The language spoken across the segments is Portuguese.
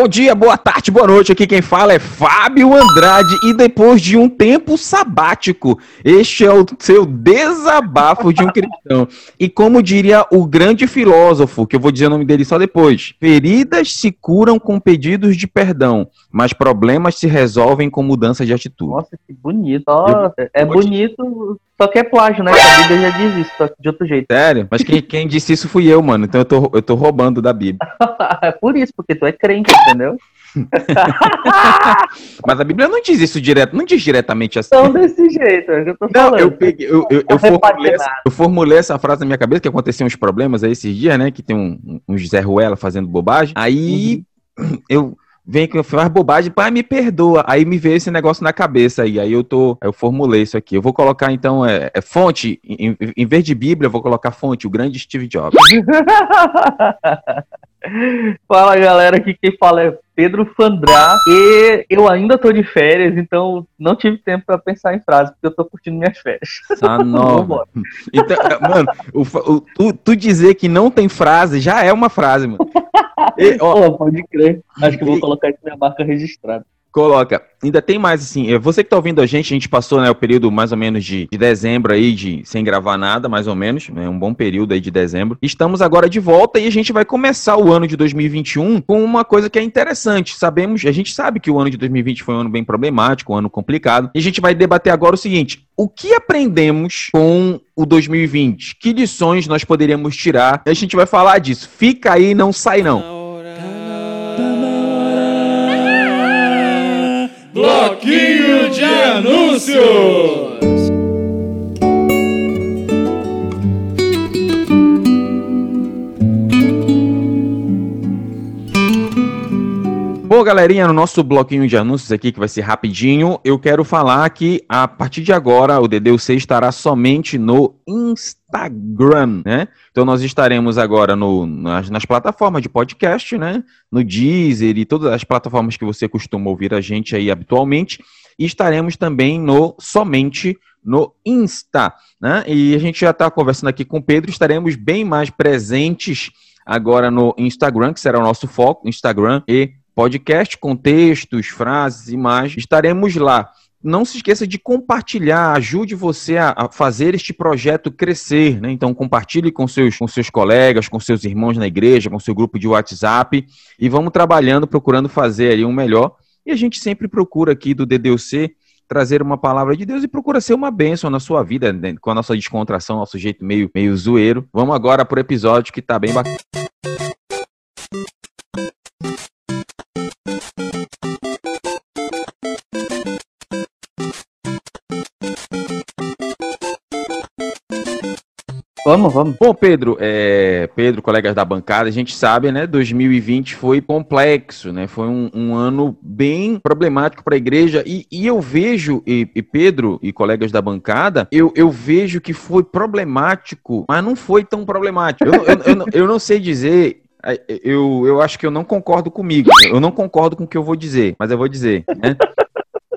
Bom dia, boa tarde, boa noite. Aqui quem fala é Fábio Andrade e depois de um tempo sabático, este é o seu desabafo de um cristão. E como diria o grande filósofo, que eu vou dizer o nome dele só depois, feridas se curam com pedidos de perdão, mas problemas se resolvem com mudança de atitude. Nossa, que bonito. Nossa, é bonito, só que é plágio, né? A Bíblia já diz isso, só que de outro jeito. Sério? Mas quem, quem disse isso fui eu, mano. Então eu tô, eu tô roubando da Bíblia. é por isso, porque tu é crente, entendeu? Mas a Bíblia não diz isso direto, não diz diretamente assim. Não desse jeito, é eu tô Não, falando. eu peguei, eu, eu, eu, formulei essa, eu formulei essa frase na minha cabeça, que aconteciam uns problemas aí esses dias, né? Que tem um, um José Ruela fazendo bobagem. Aí eu vem que eu faz bobagem, pai, me perdoa. Aí me veio esse negócio na cabeça aí. Aí eu tô, eu formulei isso aqui. Eu vou colocar então é, é fonte, em, em vez de Bíblia, eu vou colocar fonte, o grande Steve Jobs. Fala galera, aqui quem fala é Pedro Fandrá e eu ainda tô de férias, então não tive tempo pra pensar em frases, porque eu tô curtindo minhas férias. Ah, não. Então, mano, o, o, tu, tu dizer que não tem frase já é uma frase, mano. E, ó, Pô, pode crer. Acho que eu vou colocar isso na marca registrada. Coloca. Ainda tem mais, assim, você que tá ouvindo a gente, a gente passou, né, o período mais ou menos de, de dezembro aí, de sem gravar nada, mais ou menos, né, um bom período aí de dezembro. Estamos agora de volta e a gente vai começar o ano de 2021 com uma coisa que é interessante. Sabemos, a gente sabe que o ano de 2020 foi um ano bem problemático, um ano complicado, e a gente vai debater agora o seguinte, o que aprendemos com o 2020? Que lições nós poderíamos tirar? A gente vai falar disso. Fica aí, não sai não. Bloquinho de Anúncios! Bom, galerinha, no nosso bloquinho de anúncios aqui, que vai ser rapidinho, eu quero falar que a partir de agora o DDUC estará somente no Instagram, né? Então nós estaremos agora no, nas, nas, plataformas de podcast, né? No Deezer e todas as plataformas que você costuma ouvir a gente aí habitualmente. E estaremos também no somente no Insta, né? E a gente já está conversando aqui com o Pedro, estaremos bem mais presentes agora no Instagram, que será o nosso foco, Instagram e podcast com textos, frases, imagens. Estaremos lá. Não se esqueça de compartilhar, ajude você a, fazer este projeto crescer, né? Então compartilhe com seus, com seus colegas, com seus irmãos na igreja, com seu grupo de WhatsApp e vamos trabalhando, procurando fazer ali um melhor. E a gente sempre procura aqui do DDUC trazer uma palavra de Deus e procura ser uma bênção na sua vida, né? com a nossa descontração, nosso jeito meio, meio zoeiro. Vamos agora pro episódio que tá bem bacana. Vamos, vamos. Bom, Pedro, é, Pedro, colegas da bancada, a gente sabe, né? 2020 foi complexo, né? Foi um, um ano bem problemático para a igreja e, e, eu vejo, e, e, Pedro e colegas da bancada, eu, eu vejo que foi problemático, mas não foi tão problemático. Eu, eu, eu, eu não sei dizer eu, eu acho que eu não concordo comigo. Eu não concordo com o que eu vou dizer, mas eu vou dizer. Né?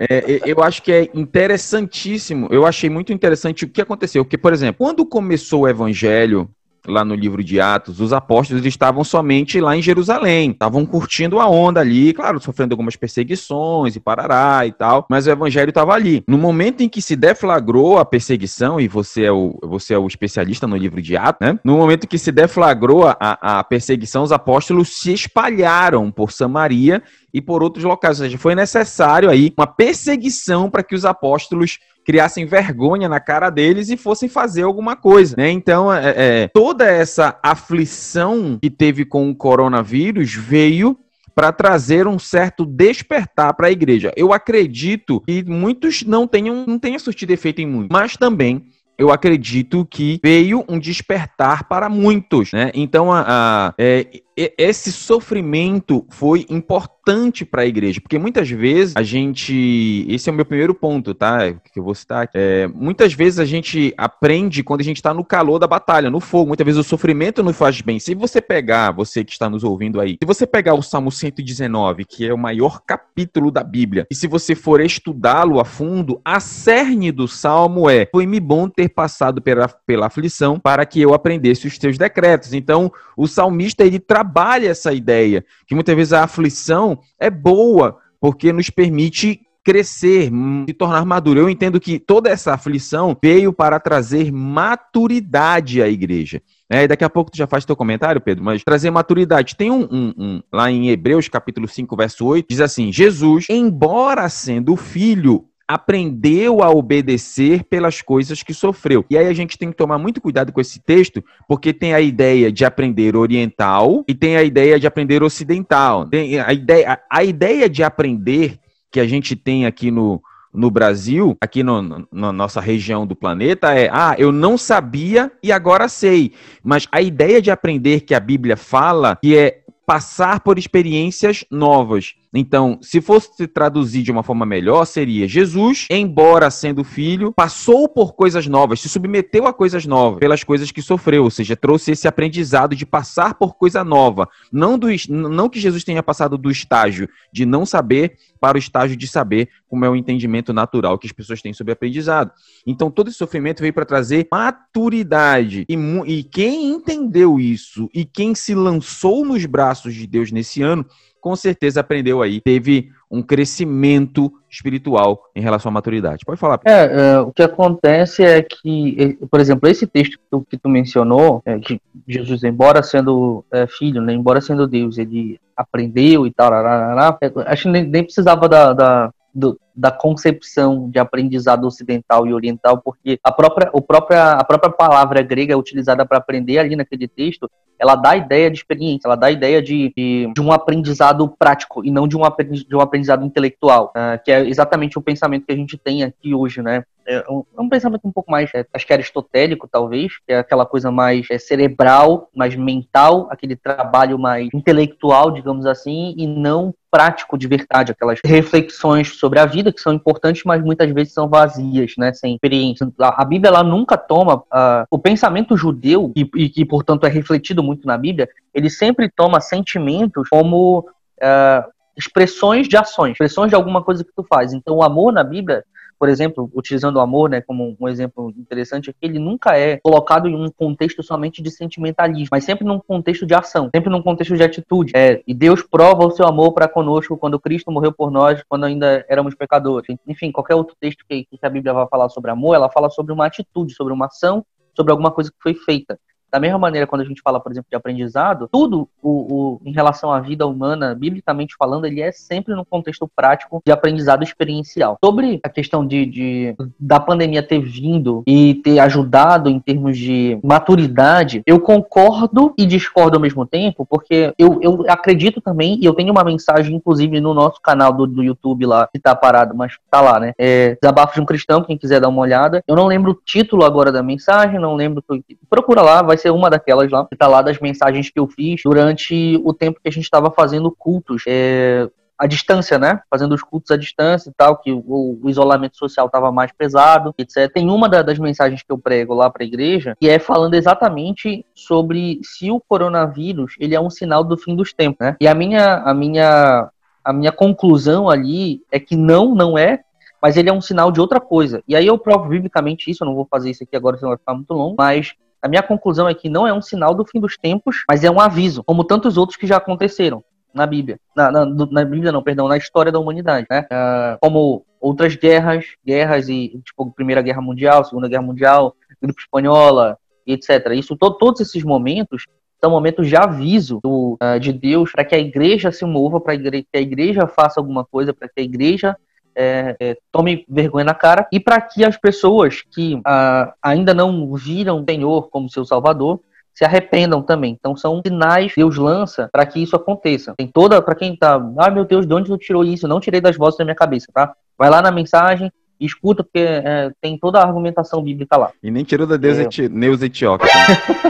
É, eu acho que é interessantíssimo. Eu achei muito interessante o que aconteceu. Porque, por exemplo, quando começou o evangelho, lá no livro de Atos, os apóstolos estavam somente lá em Jerusalém, estavam curtindo a onda ali, claro, sofrendo algumas perseguições e parará e tal, mas o evangelho estava ali. No momento em que se deflagrou a perseguição, e você é o, você é o especialista no livro de Atos, né? No momento em que se deflagrou a, a perseguição, os apóstolos se espalharam por Samaria e por outros locais, ou seja, foi necessário aí uma perseguição para que os apóstolos criassem vergonha na cara deles e fossem fazer alguma coisa, né? Então, é, é, toda essa aflição que teve com o coronavírus veio para trazer um certo despertar para a igreja. Eu acredito que muitos não tenham, não tenham surtido efeito em muitos, mas também eu acredito que veio um despertar para muitos, né? Então, a, a é, esse sofrimento foi importante para a igreja, porque muitas vezes a gente, esse é o meu primeiro ponto, tá? Que eu vou citar. É, muitas vezes a gente aprende quando a gente está no calor da batalha, no fogo. Muitas vezes o sofrimento não faz bem. Se você pegar, você que está nos ouvindo aí, se você pegar o Salmo 119, que é o maior capítulo da Bíblia, e se você for estudá-lo a fundo, a cerne do Salmo é: foi-me bom ter passado pela, pela aflição para que eu aprendesse os teus decretos. Então, o salmista ele trabalha trabalha essa ideia, que muitas vezes a aflição é boa, porque nos permite crescer, se tornar maduro. Eu entendo que toda essa aflição veio para trazer maturidade à igreja. É, daqui a pouco tu já faz teu comentário, Pedro, mas trazer maturidade. Tem um, um, um, lá em Hebreus, capítulo 5, verso 8, diz assim: Jesus, embora sendo filho, aprendeu a obedecer pelas coisas que sofreu. E aí a gente tem que tomar muito cuidado com esse texto, porque tem a ideia de aprender oriental e tem a ideia de aprender ocidental. Tem a ideia, a ideia de aprender que a gente tem aqui no, no Brasil, aqui no, no, na nossa região do planeta, é: ah, eu não sabia e agora sei. Mas a ideia de aprender que a Bíblia fala, que é passar por experiências novas. Então, se fosse traduzir de uma forma melhor, seria Jesus, embora sendo filho, passou por coisas novas, se submeteu a coisas novas, pelas coisas que sofreu, ou seja, trouxe esse aprendizado de passar por coisa nova. Não, do, não que Jesus tenha passado do estágio de não saber para o estágio de saber, como é o entendimento natural que as pessoas têm sobre aprendizado. Então, todo esse sofrimento veio para trazer maturidade. E, e quem entendeu isso e quem se lançou nos braços de Deus nesse ano, com certeza aprendeu aí, teve um crescimento espiritual em relação à maturidade. Pode falar. É, é o que acontece é que, por exemplo, esse texto que tu, que tu mencionou, é, que Jesus, embora sendo é, filho, né, embora sendo Deus, ele aprendeu e tal, é, acho que nem, nem precisava da, da do, da concepção de aprendizado ocidental e oriental, porque a própria, o própria, a própria palavra grega utilizada para aprender ali naquele texto, ela dá a ideia de experiência, ela dá a ideia de, de, de um aprendizado prático e não de um, de um aprendizado intelectual, uh, que é exatamente o pensamento que a gente tem aqui hoje, né? É um, é um pensamento um pouco mais, é, acho que aristotélico, talvez, que é aquela coisa mais é, cerebral, mais mental, aquele trabalho mais intelectual, digamos assim, e não prático de verdade, aquelas reflexões sobre a vida que são importantes, mas muitas vezes são vazias, né, sem experiência. A, Bíblia ela nunca toma uh, o pensamento judeu e, e que portanto é refletido muito na Bíblia, ele sempre toma sentimentos como uh, expressões de ações, expressões de alguma coisa que tu faz. Então, o amor na Bíblia por exemplo, utilizando o amor né, como um exemplo interessante, é que ele nunca é colocado em um contexto somente de sentimentalismo, mas sempre num contexto de ação, sempre num contexto de atitude. É, e Deus prova o seu amor para conosco quando Cristo morreu por nós, quando ainda éramos pecadores. Enfim, qualquer outro texto que, que a Bíblia vai falar sobre amor, ela fala sobre uma atitude, sobre uma ação, sobre alguma coisa que foi feita. Da mesma maneira, quando a gente fala, por exemplo, de aprendizado, tudo o, o, em relação à vida humana, biblicamente falando, ele é sempre no contexto prático de aprendizado experiencial. Sobre a questão de, de da pandemia ter vindo e ter ajudado em termos de maturidade, eu concordo e discordo ao mesmo tempo, porque eu, eu acredito também, e eu tenho uma mensagem, inclusive, no nosso canal do, do YouTube lá, que tá parado, mas tá lá, né? É Desabafo de um Cristão, quem quiser dar uma olhada. Eu não lembro o título agora da mensagem, não lembro. Procura lá, vai ser uma daquelas lá, que tá lá das mensagens que eu fiz durante o tempo que a gente estava fazendo cultos. É, à distância, né? Fazendo os cultos à distância e tal, que o, o isolamento social estava mais pesado, etc. Tem uma da, das mensagens que eu prego lá para a igreja que é falando exatamente sobre se o coronavírus ele é um sinal do fim dos tempos, né? E a minha a minha a minha conclusão ali é que não, não é, mas ele é um sinal de outra coisa. E aí eu provo biblicamente isso, eu não vou fazer isso aqui agora, senão vai ficar muito longo, mas a minha conclusão é que não é um sinal do fim dos tempos, mas é um aviso, como tantos outros que já aconteceram na Bíblia. Na, na, na Bíblia, não, perdão, na história da humanidade, né? Uh, como outras guerras, guerras e, tipo, Primeira Guerra Mundial, Segunda Guerra Mundial, gripe espanhola, etc. Isso, to, todos esses momentos são momentos de aviso do, uh, de Deus para que a igreja se mova, para que a igreja faça alguma coisa, para que a igreja é, é, tome vergonha na cara e para que as pessoas que ah, ainda não viram o Senhor como seu Salvador se arrependam também. Então são sinais que Deus lança para que isso aconteça. Tem toda para quem tá, ah meu Deus, de onde tu tirou isso? não tirei das vozes da minha cabeça, tá? Vai lá na mensagem, escuta, porque é, tem toda a argumentação bíblica lá. E nem tirou da Deus é. eti Neus Etióquia.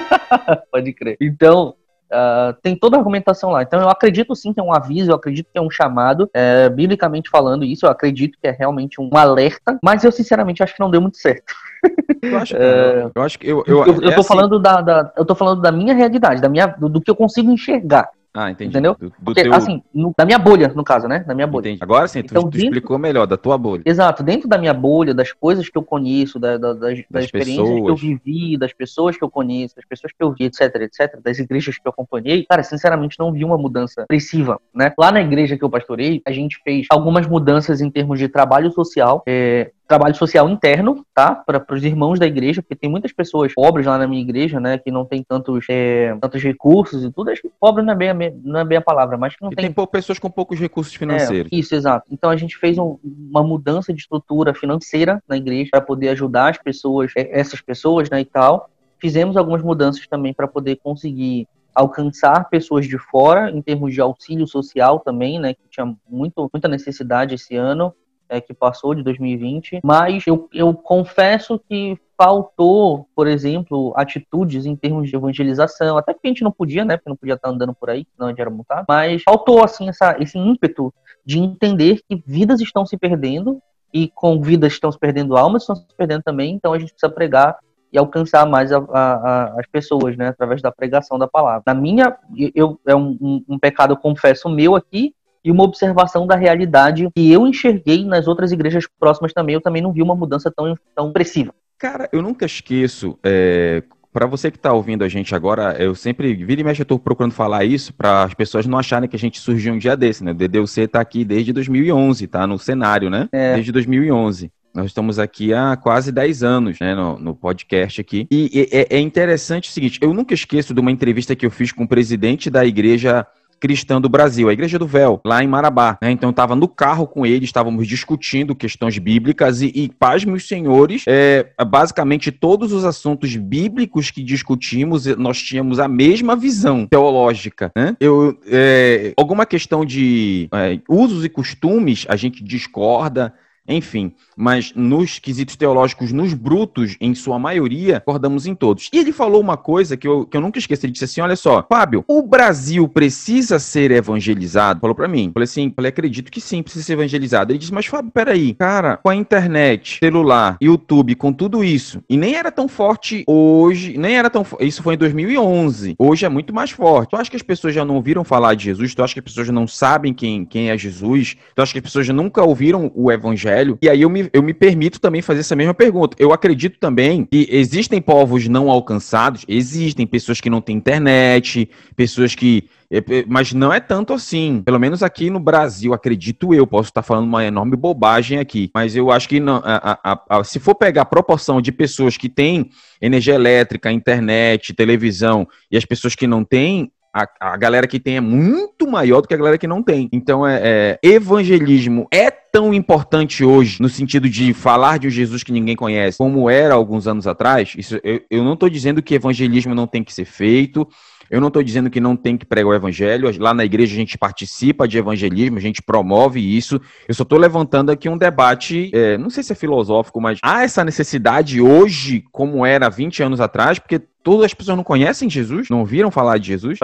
Pode crer. Então, Uh, tem toda a argumentação lá. Então eu acredito sim que é um aviso, eu acredito que é um chamado, é, biblicamente falando isso, eu acredito que é realmente um alerta, mas eu sinceramente acho que não deu muito certo. Eu acho que, é, eu, acho que eu, eu, eu, eu tô é assim... falando da, da, eu tô falando da minha realidade, da minha, do, do, que eu consigo enxergar. Ah, entendi. Entendeu? Do, do Porque, teu... assim, no, da minha bolha, no caso, né? Da minha bolha. Entendi. Agora sim, tu, então, tu dentro... explicou melhor, da tua bolha. Exato, dentro da minha bolha, das coisas que eu conheço, da, da, das, das, das experiências pessoas. que eu vivi, das pessoas que eu conheço, das pessoas que eu vi, etc, etc, das igrejas que eu acompanhei, cara, sinceramente não vi uma mudança expressiva, né? Lá na igreja que eu pastorei, a gente fez algumas mudanças em termos de trabalho social, é, trabalho social interno, tá? Para os irmãos da igreja, porque tem muitas pessoas pobres lá na minha igreja, né? Que não tem tantos, é, tantos recursos e tudo. Acho que pobre não é bem a, não é bem a palavra, mas que não e tem. Tem pessoas com poucos recursos financeiros. É, isso, exato. Então a gente fez um, uma mudança de estrutura financeira na igreja para poder ajudar as pessoas, é, essas pessoas, né? E tal. Fizemos algumas mudanças também para poder conseguir alcançar pessoas de fora em termos de auxílio social também, né, que tinha muito, muita necessidade esse ano é, que passou de 2020, mas eu, eu confesso que faltou, por exemplo, atitudes em termos de evangelização, até porque a gente não podia, né, porque não podia estar andando por aí, a gente era multado, mas faltou, assim, essa, esse ímpeto de entender que vidas estão se perdendo e com vidas estão se perdendo, almas estão se perdendo também, então a gente precisa pregar e alcançar mais a, a, a, as pessoas, né, através da pregação da palavra. Na minha, eu, é um, um, um pecado, confesso, meu aqui, e uma observação da realidade que eu enxerguei nas outras igrejas próximas também. Eu também não vi uma mudança tão, tão expressiva. Cara, eu nunca esqueço. É... Para você que está ouvindo a gente agora, eu sempre, vira e mexe, eu estou procurando falar isso para as pessoas não acharem que a gente surgiu um dia desse, né? O DDUC está aqui desde 2011, tá no cenário, né? É. Desde 2011. Nós estamos aqui há quase 10 anos, né, no, no podcast aqui. E, e é, é interessante o seguinte, eu nunca esqueço de uma entrevista que eu fiz com o presidente da igreja cristã do Brasil, a Igreja do Véu, lá em Marabá. Né? Então, estava no carro com ele, estávamos discutindo questões bíblicas e, e paz, meus senhores, é, basicamente todos os assuntos bíblicos que discutimos, nós tínhamos a mesma visão teológica. Né? Eu, é, alguma questão de é, usos e costumes, a gente discorda, enfim, mas nos quesitos teológicos, nos brutos, em sua maioria, acordamos em todos. E ele falou uma coisa que eu, que eu nunca esqueci. Ele disse assim: olha só, Fábio, o Brasil precisa ser evangelizado? Falou para mim. Falei assim: falei, acredito que sim, precisa ser evangelizado. Ele disse: mas Fábio, peraí, cara, com a internet, celular, YouTube, com tudo isso, e nem era tão forte hoje, nem era tão. Isso foi em 2011. Hoje é muito mais forte. Tu acha que as pessoas já não ouviram falar de Jesus? Tu acha que as pessoas não sabem quem, quem é Jesus? Tu acha que as pessoas nunca ouviram o evangelho? Evangelho. E aí eu me, eu me permito também fazer essa mesma pergunta. Eu acredito também que existem povos não alcançados, existem pessoas que não têm internet, pessoas que é, é, mas não é tanto assim. Pelo menos aqui no Brasil, acredito eu. Posso estar falando uma enorme bobagem aqui. Mas eu acho que não, a, a, a, se for pegar a proporção de pessoas que têm energia elétrica, internet, televisão e as pessoas que não têm, a, a galera que tem é muito maior do que a galera que não tem. Então, é, é, evangelismo é tão importante hoje, no sentido de falar de um Jesus que ninguém conhece, como era alguns anos atrás. Isso, eu, eu não estou dizendo que evangelismo não tem que ser feito. Eu não estou dizendo que não tem que pregar o evangelho. Lá na igreja a gente participa de evangelismo, a gente promove isso. Eu só estou levantando aqui um debate, é, não sei se é filosófico, mas há essa necessidade hoje, como era 20 anos atrás, porque todas as pessoas não conhecem Jesus, não ouviram falar de Jesus?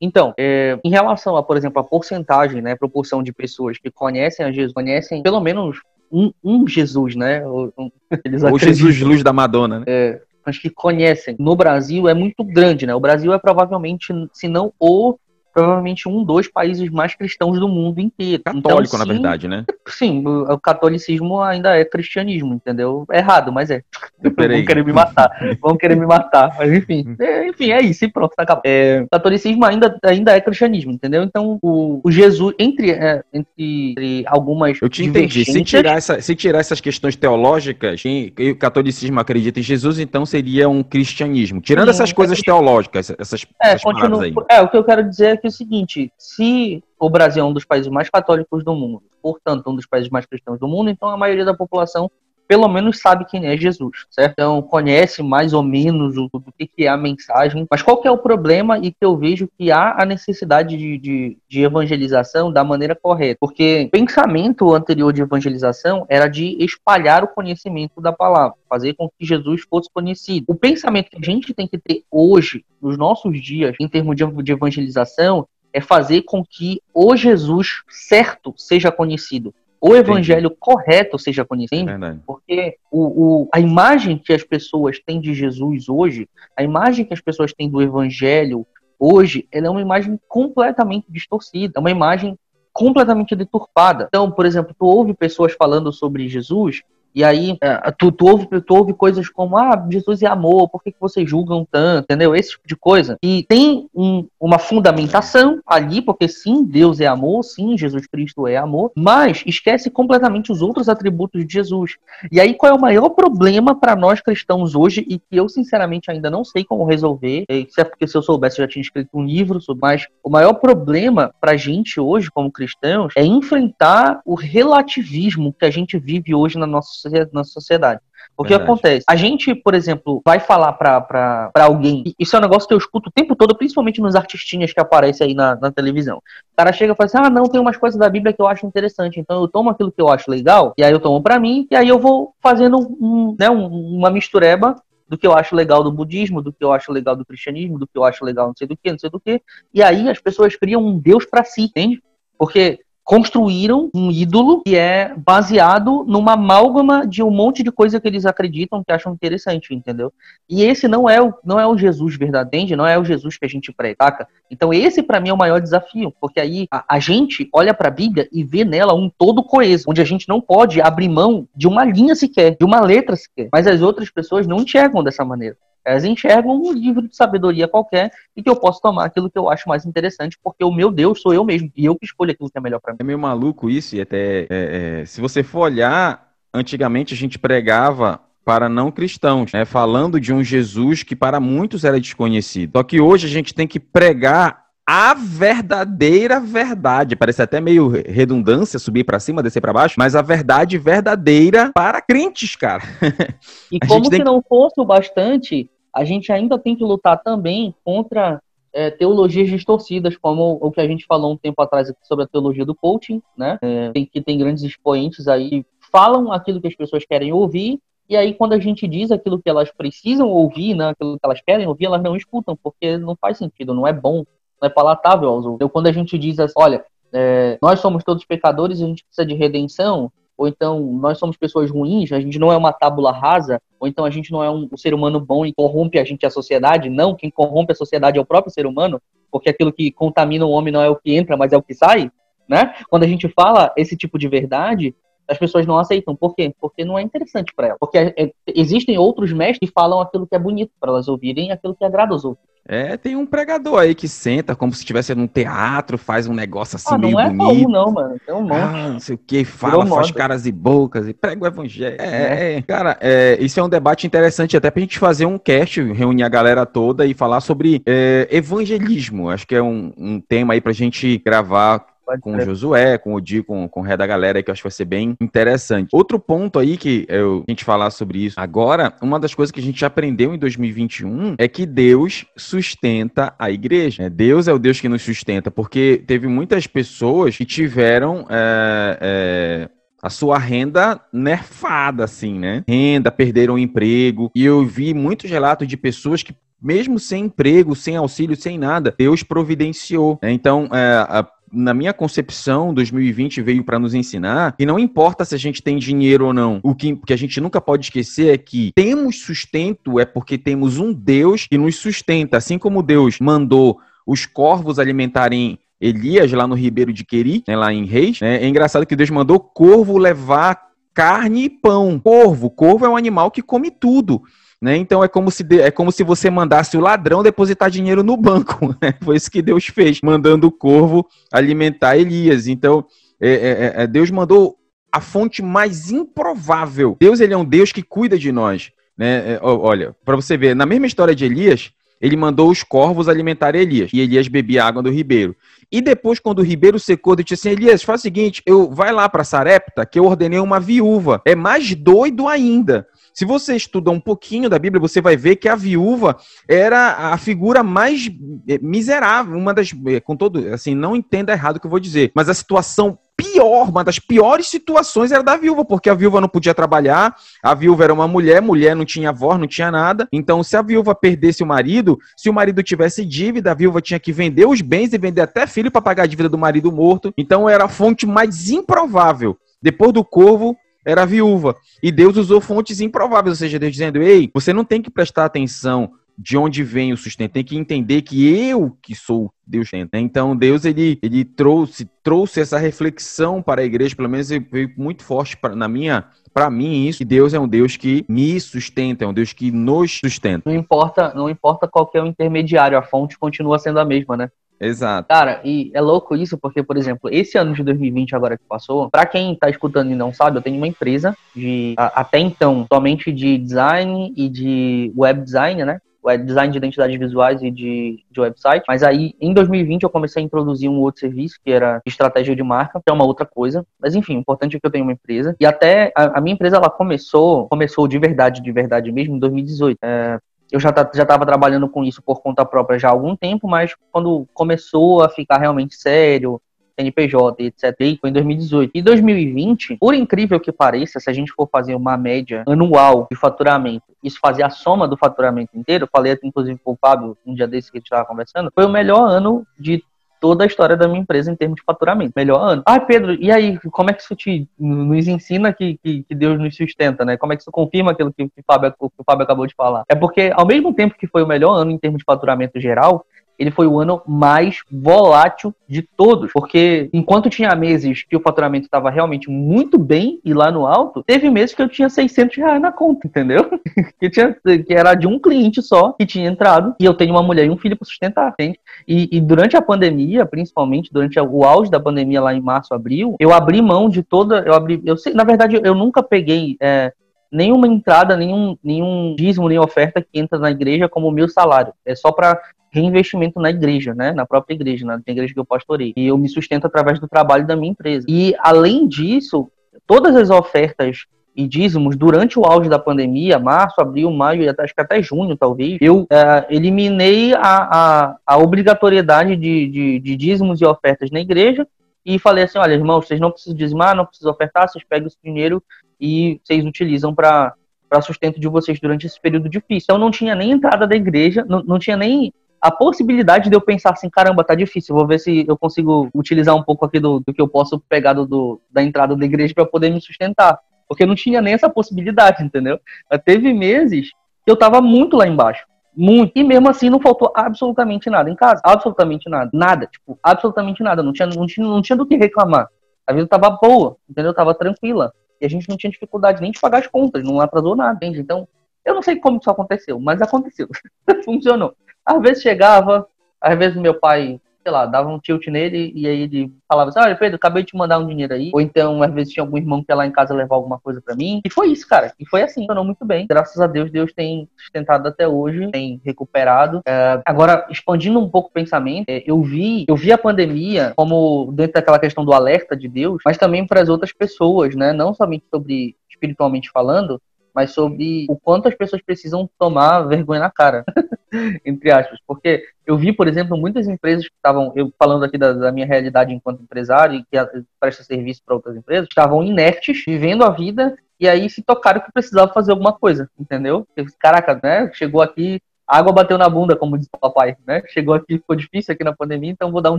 Então, é, em relação a, por exemplo, a porcentagem, né, proporção de pessoas que conhecem a Jesus, conhecem pelo menos um, um Jesus, né? Ou, um, o Jesus Luz da Madonna, né? É, mas que conhecem no Brasil é muito grande, né? O Brasil é provavelmente, se não o provavelmente um dos países mais cristãos do mundo inteiro. Católico, então, sim, na verdade, né? Sim, o, catolicismo ainda é cristianismo, entendeu? É errado, mas é. Vão querer me matar. Vão querer me matar. Mas enfim. É, enfim, é isso. E pronto, tá acabado. É, o catolicismo ainda, ainda é cristianismo, entendeu? Então, o, o Jesus, entre, é, entre algumas. Eu te entendi. Se tirar, essa, se tirar essas questões teológicas, quem, o catolicismo acredita em Jesus, então seria um cristianismo. Tirando sim, essas coisas teológicas, essas, é, essas continua, aí. É, o que eu quero dizer é que é o seguinte: se o Brasil é um dos países mais católicos do mundo, portanto, um dos países mais cristãos do mundo, então a maioria da população pelo menos sabe quem é Jesus, certo? Então conhece mais ou menos o, do que, é a mensagem. Mas qual que é o problema e que eu vejo que há a necessidade de, de, de evangelização da maneira correta? Porque o pensamento anterior de evangelização era de espalhar o conhecimento da palavra, fazer com que Jesus fosse conhecido. O pensamento que a gente tem que ter hoje, nos nossos dias, em termos de, de evangelização, é fazer com que o Jesus certo seja conhecido o evangelho Entendi. correto seja conhecido, é porque o, o, a imagem que as pessoas têm de Jesus hoje, a imagem que as pessoas têm do evangelho, hoje, ela é uma imagem completamente distorcida, é uma imagem completamente deturpada. Então, por exemplo, tu ouve pessoas falando sobre Jesus e aí, é, tu, tu, ouve, tu ouve coisas como, ah, Jesus é amor, por que, que vocês julgam tanto, entendeu? Esse tipo de coisa. E tem um, uma fundamentação ali, porque sim, Deus é amor, sim, Jesus Cristo é amor, mas esquece completamente os outros atributos de Jesus. E aí, qual é o maior problema para nós cristãos hoje e que eu, sinceramente, ainda não sei como resolver, se é porque se eu soubesse, eu já tinha escrito um livro sobre, mas o maior problema pra gente hoje, como cristãos, é enfrentar o relativismo que a gente vive hoje na nossa na sociedade. O que acontece? A gente, por exemplo, vai falar para alguém. Isso é um negócio que eu escuto o tempo todo, principalmente nos artistinhas que aparecem aí na, na televisão. O cara chega e fala assim: ah, não, tem umas coisas da Bíblia que eu acho interessante. Então eu tomo aquilo que eu acho legal, e aí eu tomo para mim, e aí eu vou fazendo um, né, um, uma mistureba do que eu acho legal do budismo, do que eu acho legal do cristianismo, do que eu acho legal não sei do que, não sei do que. E aí as pessoas criam um Deus para si, entende? Porque construíram um ídolo que é baseado numa amálgama de um monte de coisa que eles acreditam que acham interessante, entendeu? E esse não é o, não é o Jesus verdadeiro, não é o Jesus que a gente prega, saca? Então esse para mim é o maior desafio, porque aí a, a gente olha para a Bíblia e vê nela um todo coeso, onde a gente não pode abrir mão de uma linha sequer, de uma letra sequer, mas as outras pessoas não enxergam dessa maneira. Elas enxergam um livro de sabedoria qualquer e que eu posso tomar aquilo que eu acho mais interessante, porque o meu Deus sou eu mesmo e eu que escolho aquilo que é melhor para mim. É meio maluco isso, e até é, é, se você for olhar, antigamente a gente pregava para não cristãos, né, falando de um Jesus que para muitos era desconhecido. Só que hoje a gente tem que pregar a verdadeira verdade. Parece até meio redundância subir para cima, descer para baixo, mas a verdade verdadeira para crentes, cara. E como se tem... não fosse o bastante, a gente ainda tem que lutar também contra é, teologias distorcidas, como o que a gente falou um tempo atrás sobre a teologia do coaching, né? É, tem, que tem grandes expoentes aí falam aquilo que as pessoas querem ouvir, e aí quando a gente diz aquilo que elas precisam ouvir, né, aquilo que elas querem ouvir, elas não escutam, porque não faz sentido, não é bom, não é palatável. Então quando a gente diz, assim, olha, é, nós somos todos pecadores e a gente precisa de redenção, ou então nós somos pessoas ruins, a gente não é uma tábula rasa, ou então a gente não é um, um, ser humano bom e corrompe a gente a sociedade. Não, quem corrompe a sociedade é o próprio ser humano, porque aquilo que contamina o homem não é o que entra, mas é o que sai. Né? Quando a gente fala esse tipo de verdade, as pessoas não aceitam. Por quê? Porque não é interessante para elas. Porque é, existem outros mestres que falam aquilo que é bonito para elas ouvirem, aquilo que agrada aos outros. É, tem um pregador aí que senta como se estivesse num teatro, faz um negócio assim ah, meio não é bonito. Um, não, mano. Tem um monte. Ah, não sei o que, fala, faz caras e bocas e prega o evangelho. É, é. é. Cara, é, isso é um debate interessante até pra gente fazer um cast, reunir a galera toda e falar sobre é, evangelismo. Acho que é um, um tema aí pra gente gravar Pode com ser. o Josué, com o Di, com, com o Ré da galera, que eu acho que vai ser bem interessante. Outro ponto aí que eu, a gente falar sobre isso agora, uma das coisas que a gente aprendeu em 2021 é que Deus sustenta a igreja. Né? Deus é o Deus que nos sustenta, porque teve muitas pessoas que tiveram. É, é, a sua renda nerfada, assim, né? Renda, perderam o emprego. E eu vi muitos relatos de pessoas que, mesmo sem emprego, sem auxílio, sem nada, Deus providenciou. Né? Então, é, a, na minha concepção, 2020 veio para nos ensinar que não importa se a gente tem dinheiro ou não. O que, que a gente nunca pode esquecer é que temos sustento é porque temos um Deus que nos sustenta. Assim como Deus mandou os corvos alimentarem Elias lá no Ribeiro de Queri, né, lá em Reis, né, é engraçado que Deus mandou corvo levar carne e pão. Corvo, corvo é um animal que come tudo. Né? Então é como, se de, é como se você mandasse o ladrão depositar dinheiro no banco. Né? Foi isso que Deus fez, mandando o corvo alimentar Elias. Então é, é, é, é Deus mandou a fonte mais improvável. Deus ele é um Deus que cuida de nós. Né? É, olha, para você ver, na mesma história de Elias, ele mandou os corvos alimentar Elias, e Elias bebia água do ribeiro. E depois, quando o ribeiro secou, ele disse assim: Elias, faz o seguinte, eu vai lá para Sarepta, que eu ordenei uma viúva. É mais doido ainda. Se você estuda um pouquinho da Bíblia, você vai ver que a viúva era a figura mais eh, miserável, uma das, eh, com todo, assim, não entenda errado o que eu vou dizer, mas a situação pior, uma das piores situações era da viúva, porque a viúva não podia trabalhar, a viúva era uma mulher, mulher não tinha avó, não tinha nada. Então, se a viúva perdesse o marido, se o marido tivesse dívida, a viúva tinha que vender os bens e vender até filho para pagar a dívida do marido morto. Então, era a fonte mais improvável. Depois do corvo, era viúva. E Deus usou fontes improváveis, ou seja, Deus dizendo: ei, você não tem que prestar atenção de onde vem o sustento, tem que entender que eu que sou Deus sustenta. Então Deus ele, ele trouxe trouxe essa reflexão para a igreja, pelo menos veio muito forte pra, na minha para mim isso que Deus é um Deus que me sustenta, é um Deus que nos sustenta. Não importa, não importa qual é o intermediário, a fonte continua sendo a mesma, né? Exato. Cara, e é louco isso, porque, por exemplo, esse ano de 2020 agora que passou, para quem tá escutando e não sabe, eu tenho uma empresa de, até então, somente de design e de web design, né? design de identidades visuais e de, de website. Mas aí, em 2020, eu comecei a introduzir um outro serviço, que era estratégia de marca, que é uma outra coisa. Mas enfim, o importante é que eu tenho uma empresa. E até a, a minha empresa, ela começou, começou de verdade, de verdade mesmo, em 2018. É, eu já já estava trabalhando com isso por conta própria já há algum tempo, mas quando começou a ficar realmente sério, CNPJ, etc. Foi em 2018. E 2020, por incrível que pareça, se a gente for fazer uma média anual de faturamento, isso fazer a soma do faturamento inteiro, falei inclusive com o Fábio um dia desse que a gente estava conversando, foi o melhor ano de toda a história da minha empresa em termos de faturamento. Melhor ano. Ah, Pedro, e aí, como é que isso te nos ensina que, que, que Deus nos sustenta, né? Como é que isso confirma aquilo que, que, o Fábio, que o Fábio acabou de falar? É porque, ao mesmo tempo que foi o melhor ano em termos de faturamento geral, ele foi o ano mais volátil de todos, porque enquanto tinha meses que o faturamento estava realmente muito bem e lá no alto, teve meses que eu tinha 600 reais na conta, entendeu? que, tinha, que era de um cliente só que tinha entrado e eu tenho uma mulher e um filho para sustentar, entende? E, e, durante a pandemia, principalmente durante o auge da pandemia lá em março, abril, eu abri mão de toda, eu abri, eu sei, na verdade eu nunca peguei é, nenhuma entrada, nenhum, nenhum dízimo, nem oferta que entra na igreja como meu salário. É só para reinvestimento na igreja, né? Na própria igreja, na igreja que eu pastorei. E eu me sustento através do trabalho da minha empresa. E além disso, todas as ofertas e dízimos durante o auge da pandemia, março, abril, maio, acho que até junho, talvez, eu é, eliminei a, a, a obrigatoriedade de, de, de, dízimos e ofertas na igreja e falei assim, olha, irmãos, vocês não precisam dizimar, não precisam ofertar, vocês pegam esse dinheiro e vocês utilizam para sustento de vocês durante esse período difícil. Então não tinha nem entrada da igreja, não, não tinha nem a possibilidade de eu pensar assim, caramba, tá difícil, vou ver se eu consigo utilizar um pouco aqui do, do que eu posso pegar do, do da entrada da igreja para poder me sustentar. Porque não tinha nem essa possibilidade, entendeu? Teve meses que eu tava muito lá embaixo. Muito. E mesmo assim não faltou absolutamente nada em casa. Absolutamente nada. Nada. Tipo, absolutamente nada. Não tinha, não tinha, não tinha do que reclamar. A vida tava boa, entendeu? Tava tranquila. E a gente não tinha dificuldade nem de pagar as contas. Não atrasou nada, entende? Então, eu não sei como isso aconteceu, mas aconteceu. Funcionou. Às vezes chegava, às vezes meu pai, sei lá, dava um tilt nele e aí ele falava assim: Olha, Pedro, acabei de te mandar um dinheiro aí. Ou então, às vezes tinha algum irmão que ia lá em casa levar alguma coisa para mim. E foi isso, cara. E foi assim, funcionou muito bem. Graças a Deus, Deus tem sustentado até hoje, tem recuperado. É, agora, expandindo um pouco o pensamento, é, eu vi, eu vi a pandemia como dentro daquela questão do alerta de Deus, mas também para as outras pessoas, né? Não somente sobre espiritualmente falando, mas sobre o quanto as pessoas precisam tomar vergonha na cara, entre aspas. Porque eu vi, por exemplo, muitas empresas que estavam, eu falando aqui da, da minha realidade enquanto empresário e que presta serviço para outras empresas, estavam inertes, vivendo a vida e aí se tocaram que precisava fazer alguma coisa, entendeu? Caraca, né? Chegou aqui, água bateu na bunda, como diz o papai, né? Chegou aqui, ficou difícil aqui na pandemia, então vou dar um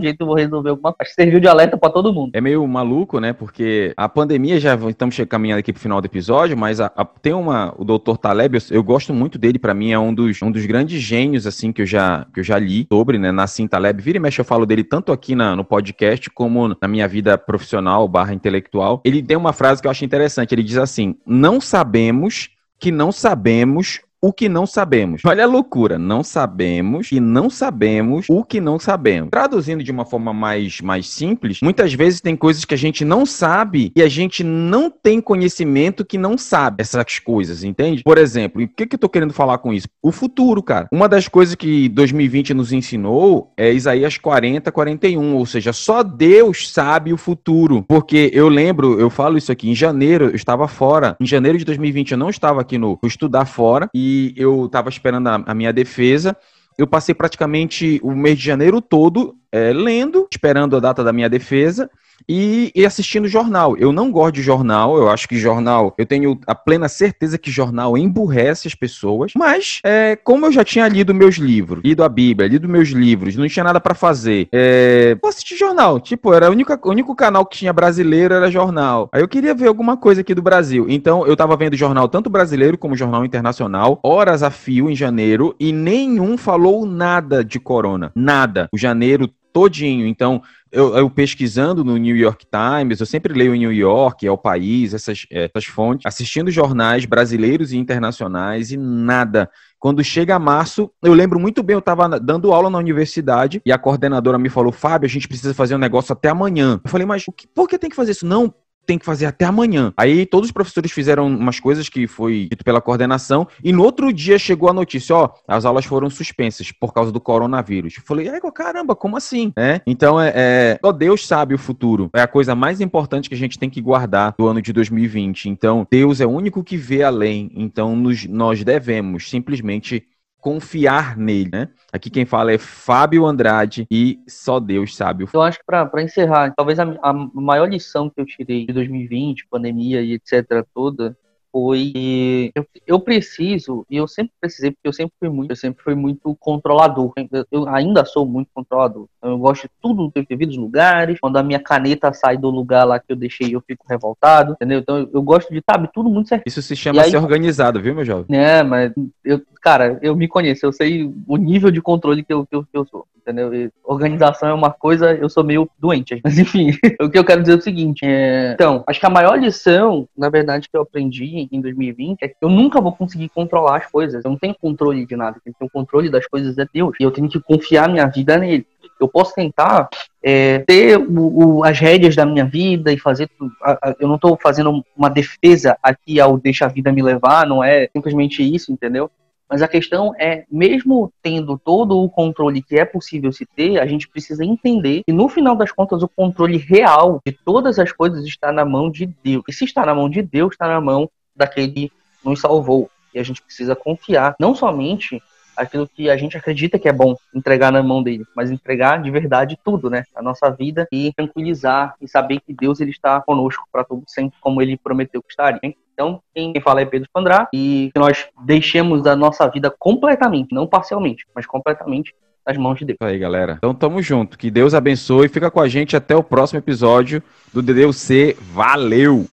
jeito, vou resolver alguma coisa. Serviu de alerta para todo mundo. É meio maluco, né? Porque a pandemia, já estamos caminhando aqui pro final do episódio, mas a, a, tem uma, o Dr. Taleb, eu, eu gosto muito dele, para mim é um dos, um dos grandes gênios, assim, que eu já, que eu já li sobre, né? Nassim Taleb, vira e mexe eu falo dele tanto aqui na, no podcast como na minha vida profissional barra intelectual. Ele tem uma frase que eu acho interessante, ele diz assim, não sabemos que não sabemos o que não sabemos. Olha a loucura, não sabemos e não sabemos o que não sabemos. Traduzindo de uma forma mais, mais simples, muitas vezes tem coisas que a gente não sabe e a gente não tem conhecimento que não sabe essas coisas, entende? Por exemplo, e o que, que eu tô querendo falar com isso? O futuro, cara. Uma das coisas que 2020 nos ensinou é Isaías 40, 41, ou seja, só Deus sabe o futuro. Porque eu lembro, eu falo isso aqui, em janeiro eu estava fora, em janeiro de 2020 eu não estava aqui no estudar fora e eu estava esperando a, a minha defesa. Eu passei praticamente o mês de janeiro todo é, lendo, esperando a data da minha defesa. E, e, assistindo jornal. Eu não gosto de jornal, eu acho que jornal, eu tenho a plena certeza que jornal emburrece as pessoas, mas é, como eu já tinha lido meus livros, lido a Bíblia, lido meus livros, não tinha nada para fazer, é, vou assistir jornal. Tipo, era o único, o único canal que tinha brasileiro era jornal. Aí eu queria ver alguma coisa aqui do Brasil. Então eu tava vendo jornal tanto brasileiro como jornal internacional, horas a fio em janeiro, e nenhum falou nada de corona. Nada. O janeiro todinho. Então, eu, eu, pesquisando no New York Times, eu sempre leio em New York, é o país, essas, essas fontes, assistindo jornais brasileiros e internacionais e nada. Quando chega março, eu lembro muito bem, eu estava dando aula na universidade e a coordenadora me falou: Fábio, a gente precisa fazer um negócio até amanhã. Eu falei, mas por que tem que fazer isso? Não, tem que fazer até amanhã. Aí todos os professores fizeram umas coisas que foi dito pela coordenação e no outro dia chegou a notícia, ó, as aulas foram suspensas por causa do coronavírus. Eu falei, é, caramba, como assim? É? Então, é, é, só Deus sabe o futuro. É a coisa mais importante que a gente tem que guardar do ano de 2020. Então, Deus é o único que vê além. Então, nos, nós devemos simplesmente confiar nele, né? Aqui quem fala é Fábio Andrade e só Deus sabe. Eu acho que para encerrar, talvez a, a maior lição que eu tirei de 2020, pandemia e etc. toda, foi eu, eu, preciso e eu sempre precisei porque eu sempre fui muito eu sempre fui muito controlador. Eu, ainda sou muito controlador. Então, eu gosto de tudo ter devidos lugares. Quando a minha caneta sai do lugar lá que eu deixei eu fico revoltado entendeu? Então eu, eu gosto de sabe tudo muito certo isso se chama aí, ser organizado viu meu jovem? É mas eu cara eu me conheço eu sei o nível de controle que eu, que eu, que eu sou entendeu? E organização é uma coisa, eu sou meio doente. Mas enfim, o que eu quero dizer é o seguinte: é... então, acho que a maior lição, na verdade, que eu aprendi em 2020 é que eu nunca vou conseguir controlar as coisas. Eu não tenho controle de nada. Quem tem o controle das coisas é Deus. E eu tenho que confiar minha vida nele. Eu posso tentar é, ter o, o, as rédeas da minha vida e fazer tudo. Eu não estou fazendo uma defesa aqui ao deixar a vida me levar, não é simplesmente isso, entendeu? Mas a questão é, mesmo tendo todo o controle que é possível se ter, a gente precisa entender que no final das contas o controle real de todas as coisas está na mão de Deus. E se está na mão de Deus, está na mão daquele que nos salvou. E a gente precisa confiar não somente aquilo que a gente acredita que é bom entregar na mão dele, mas entregar de verdade tudo, né? A nossa vida e tranquilizar e saber que Deus ele está conosco para todo sempre, como ele prometeu que estaria. Então, quem fala é Pedro Pandrá e que nós deixemos a nossa vida completamente, não parcialmente, mas completamente nas mãos de Deus. Aí, galera. Então, tamo junto. Que Deus abençoe. Fica com a gente até o próximo episódio do DDUC. Valeu!